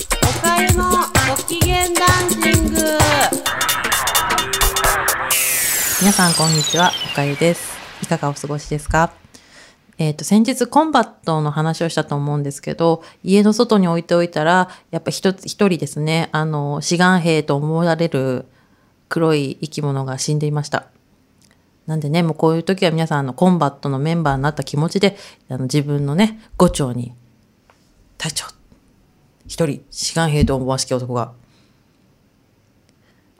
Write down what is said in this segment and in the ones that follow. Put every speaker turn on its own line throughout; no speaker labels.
おかゆのご機嫌ダンシング
皆さんこんにちは、おかゆです。いかがお過ごしですか？えっ、と、先日コンバットの話をしたと思うんですけど、家の外に置いておいたら、やっぱ一つ、一人ですね、あの、志願兵と思われる黒い生き物が死んでいました。なんでね、もうこういう時は皆さん、あの、コンバットのメンバーになった気持ちで、あの、自分のね、五丁に、隊長、一人、志願兵と思わしき男が、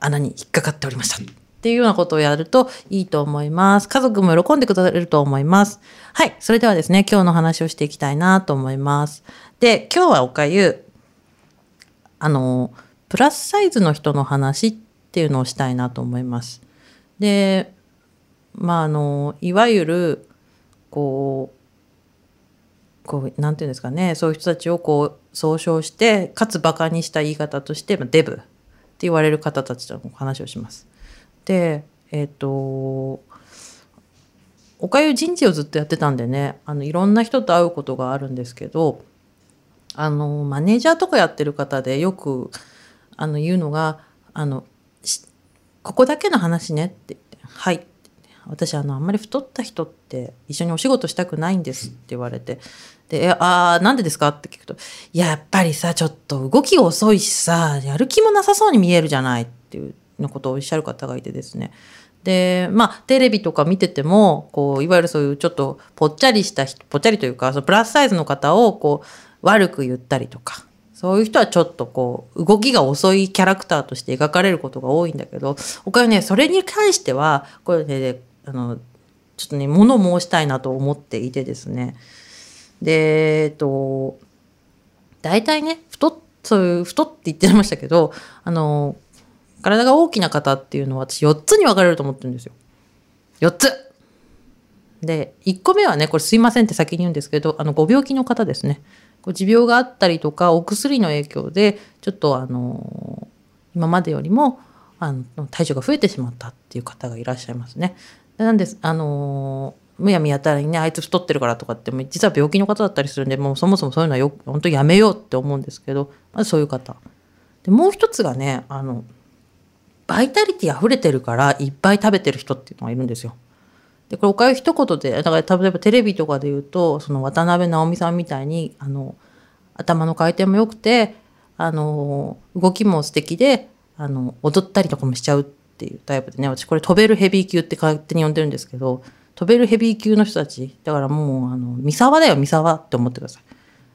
穴に引っかかっておりました。っていうようなことをやるといいと思います。家族も喜んでくださると思います。はい。それではですね、今日の話をしていきたいなと思います。で、今日はおかゆ、あの、プラスサイズの人の話っていうのをしたいなと思います。で、まあ、あの、いわゆる、こう、こう、なんていうんですかね、そういう人たちをこう、総称して、かつバカにした言い方として、まあデブって言われる方たちとの話をします。でえっ、とおかゆ人事をずっとやってたんでねあのいろんな人と会うことがあるんですけどあのマネージャーとかやってる方でよくあの言うのがあのここだけの話ね」って言って「はい」私あのあんまり太った人って一緒にお仕事したくないんです」って言われてで「えあなんでですか?」って聞くと「やっぱりさちょっと動きが遅いしさやる気もなさそうに見えるじゃない」っていうのことをおっしゃる方がいてですねでまあテレビとか見ててもこういわゆるそういうちょっとぽっちゃりした人ぽっちゃりというかそのプラスサイズの方をこう悪く言ったりとかそういう人はちょっとこう動きが遅いキャラクターとして描かれることが多いんだけど他にねそれに関してはこれねあのちょっとね物申したいなと思っていてですねでえっと大体ね太っそういう太って言ってましたけどあの体が大きな方っていうのは私4つに分かれると思ってるんですよ。4つで1個目はねこれすいませんって先に言うんですけどあのご病気の方ですね。こう持病があったりとかお薬の影響でちょっとあの今までよりもあの体重が増えてしまったっていう方がいらっしゃいますね。なんですあのむやみやたらにねあいつ太ってるからとかって実は病気の方だったりするんでもうそもそもそういうのはよ本当やめようって思うんですけどまずそういう方。でもう一つがねあのバイタリティ溢れてるからいっぱい食べてる人っていうのがいるんですよ。でこれおかゆ一言でだから例えばテレビとかで言うとその渡辺直美さんみたいにあの頭の回転も良くてあの動きも素敵であの踊ったりとかもしちゃうっていうタイプでね私これ飛べるヘビー級って勝手に呼んでるんですけど飛べるヘビー級の人たちだからもうあの三沢だよ三沢って思ってください。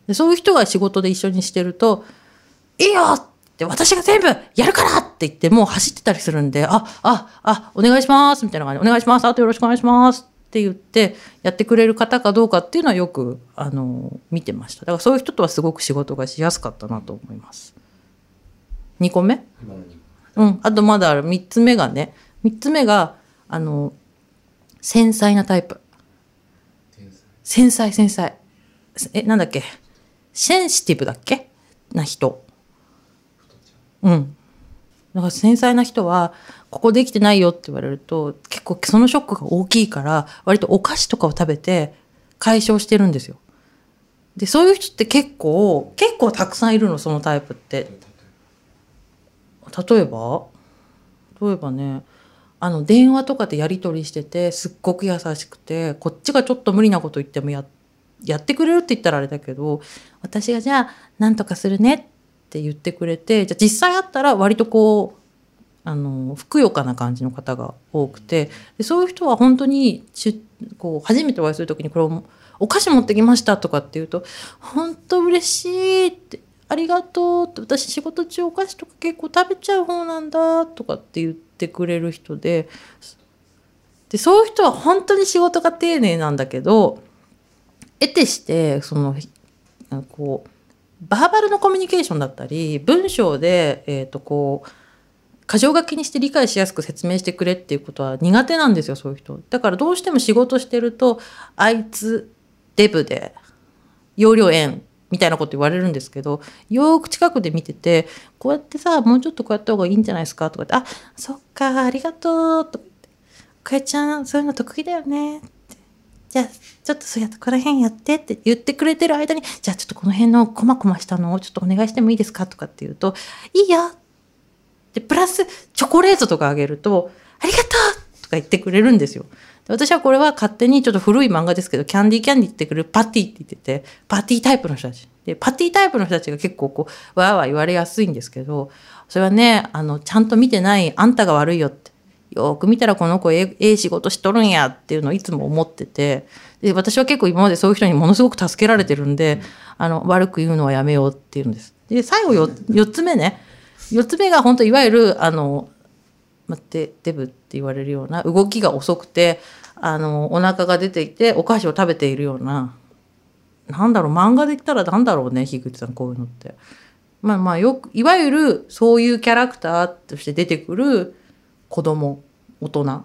でそういう人が仕事で一緒にしてると「いいよ!」って私が全部やるからって言ってもう走ってたりするんで、あ、あ、あ、お願いしますみたいな感じで、お願いしますあとよろしくお願いしますって言ってやってくれる方かどうかっていうのはよく、あの、見てました。だからそういう人とはすごく仕事がしやすかったなと思います。2個目？うん。あとまだある3つ目がね、3つ目が、あの、繊細なタイプ。繊細、繊細。え、なんだっけ？センシティブだっけ？な人。うん。だから繊細な人は、ここできてないよって言われると、結構そのショックが大きいから、割とお菓子とかを食べて解消してるんですよ。で、そういう人って結構、結構たくさんいるの、そのタイプって。例えば？例えばね、あの、電話とかでやり取りしてて、すっごく優しくて、こっちがちょっと無理なこと言ってもや、ってくれるって言ったらあれだけど、私がじゃあ、なんとかするねって言ってくれて、じゃあ実際会ったら割とこう、あの、ふくよかな感じの方が多くて、でそういう人は本当にしこう、初めてお会いするときにこれを、お菓子持ってきましたとかって言うと、本当嬉しいって、ありがとうって、私仕事中お菓子とか結構食べちゃう方なんだとかって言ってくれる人で、で、そういう人は本当に仕事が丁寧なんだけど、得てして、その、こう、バーバルのコミュニケーションだったり、文章で、えっ、と、こう、箇条書きにして理解しやすく説明してくれっていうことは苦手なんですよ、そういう人。だからどうしても仕事してると、あいつ、デブで、容量円みたいなこと言われるんですけど、よーく近くで見てて、こうやってさ、もうちょっとこうやった方がいいんじゃないですかとかって、あ、そっか、ありがとうとか言って、かえちゃん、そういうの得意だよねって。じゃあ、ちょっとそうやってこの辺やってって言ってくれてる間に、じゃあちょっとこの辺のコマコマしたのをちょっとお願いしてもいいですかとかって言うと、いいよで、プラスチョコレートとかあげると、ありがとうとか言ってくれるんですよ。私はこれは勝手にちょっと古い漫画ですけど、キャンディーキャンディーってくるパティって言ってて、パティタイプの人たち。で、パティタイプの人たちが結構こう、わーわー言われやすいんですけど、それはね、あの、ちゃんと見てないあんたが悪いよって。よく見たらこの子ええ仕事しとるんやっていうのをいつも思ってて、で、私は結構今までそういう人にものすごく助けられてるんで、あの、悪く言うのはやめようっていうんです。で、最後よ4つ目ね。4つ目が本当いわゆる、あの、まデデブって言われるような動きが遅くてあのお腹が出ていてお菓子を食べているようななんだろう漫画で言ったらなんだろうね樋口さんこういうのって。まあまあよくいわゆるそういうキャラクターとして出てくる子供大人っ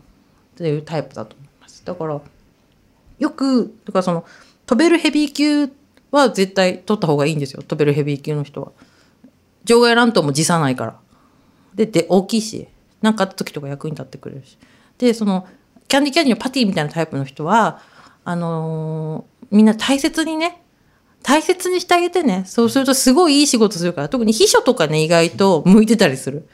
ていうタイプだと思います。だからよくだからその飛べるヘビー級は絶対取った方がいいんですよ飛べるヘビー級の人は。場外乱闘も辞さないから。でで大きいし何かあった時とか役に立ってくれるし。で、その、キャンディキャンディのパティみたいなタイプの人は、あのーみんな大切にね、大切にしてあげてね。そうするとすごいいい仕事するから、特に秘書とかね、意外と向いてたりする。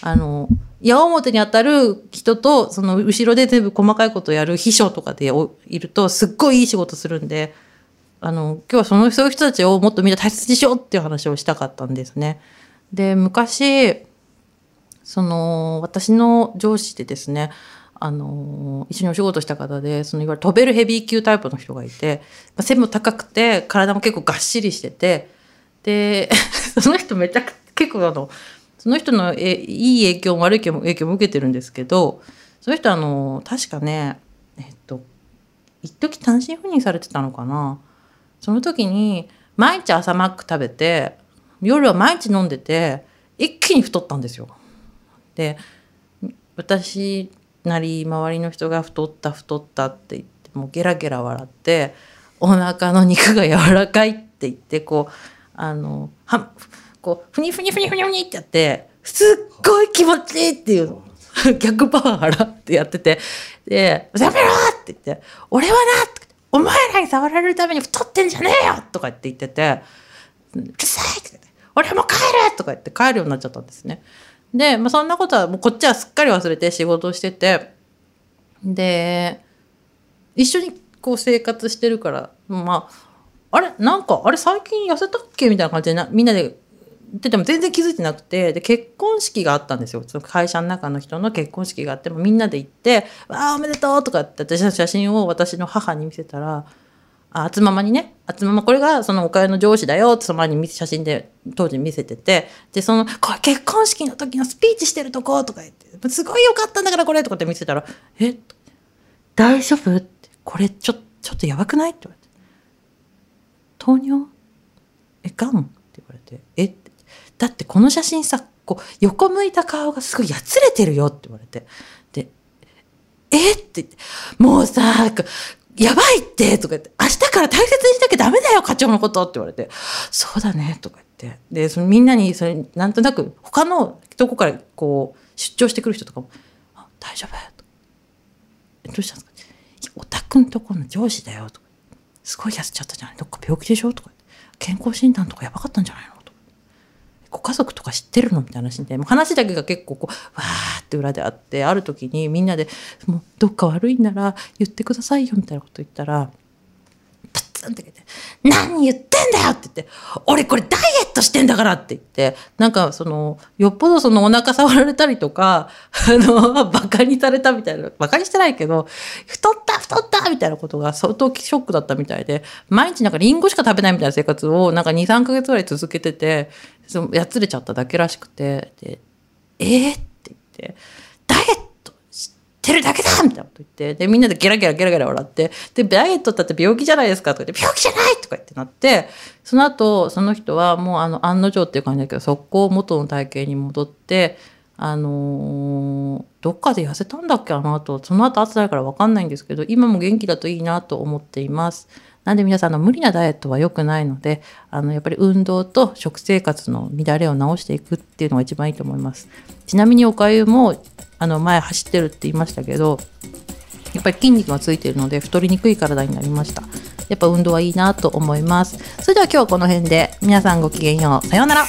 あの、矢面に当たる人と、その後ろで全部細かいことをやる秘書とかでいると、すっごいいい仕事するんで、あの、今日はその、そういう人たちをもっとみんな大切にしようっていう話をしたかったんですね。で、昔、その私の上司でですねあの一緒にお仕事した方でそのいわゆる飛べるヘビー級タイプの人がいて、ま、背も高くて体も結構がっしりしててで その人めちゃくちゃ結構あのその人のえいい影響も悪い影響も影響も受けてるんですけどその人あの確かねえっと一時単身赴任されてたのかなその時に毎日朝マック食べて夜は毎日飲んでて一気に太ったんですよ。で私なり周りの人が太った太ったって言ってもうゲラゲラ笑ってお腹の肉が柔らかいって言ってこうあのはこうふにふにふにふにふにってやってすっごい気持ちいいっていうの逆パワー払ってやっててで「やめろ!」って言って「俺はな!」お前らに触られるために太ってんじゃねえよ!」とかって言ってて「うるさい!」って言って「俺も帰る!」とか言って帰るようになっちゃったんですね。で、まあ、そんなことはもうこっちはすっかり忘れて仕事をしててで一緒にこう生活してるからまああれ？なんかあれ最近痩せたっけ？みたいな感じでなみんなでってても全然気づいてなくてで結婚式があったんですよ。その会社の中の人の結婚式があってもみんなで行って「わあおめでとう」とかって私の写真を私の母に見せたらあつままにね、あつままこれがそのおかゆの上司だよってその前に写真で当時見せてて、で、その、これ結婚式の時のスピーチしてるとことか言って、すごいよかったんだからこれとかって見せたら、え大丈夫？って、これちょ、ちょっとやばくない？って言われて。糖尿？え、がんって言われて、え。だってこの写真さ、こう、横向いた顔がすごいやつれてるよって言われて。で、え？って言って、もうさ、やばいってとか言って、明日から大切にしなきゃダメだよ、課長のことって言われて、そうだね、とか言って。で、そのみんなに、それ、なんとなく、他のとこからこう、出張してくる人とかも、あ、大丈夫？とどうしたんですか、おたくんとこの上司だよ、とか。すごい痩せちゃったじゃないどっか病気でしょ？とかって。健康診断とかやばかったんじゃないの？家族とか知ってるのみたいな話で、もう話だけが結構こう、わーって裏であって、ある時にみんなで、もうどっか悪いんなら言ってくださいよみたいなこと言ったら、プツンって言って、何言ってんだよって言って、俺これダイエットしてんだからって言って、なんかその、よっぽどそのお腹触られたりとか、あの、バカにされたみたいな、バカにしてないけど、太った太ったみたいなことが相当ショックだったみたいで、毎日なんかリンゴしか食べないみたいな生活をなんか2、3ヶ月ぐらい続けてて、そのやつれちゃっただけらしくて、で、えー、って言って、ダイエットしてるだけだみたいなこと言って、で、みんなでゲラゲラゲラゲラ笑って、で、ダイエットだって病気じゃないですかとか言って、病気じゃないとか言ってなって、その後、その人はもうあの、案の定っていう感じだけど、速攻元の体型に戻って、あのーどっかで痩せたんだっけあの後、その後会ってないから分かんないんですけど、今も元気だといいなと思っています。なんで皆さんの無理なダイエットは良くないので、あの、やっぱり運動と食生活の乱れを直していくっていうのが一番いいと思います。ちなみにおかゆも、あの、前走ってるって言いましたけど、やっぱり筋肉がついているので太りにくい体になりましたやっぱ運動はいいなと思いますそれでは今日はこの辺で皆さんごきげんようさようなら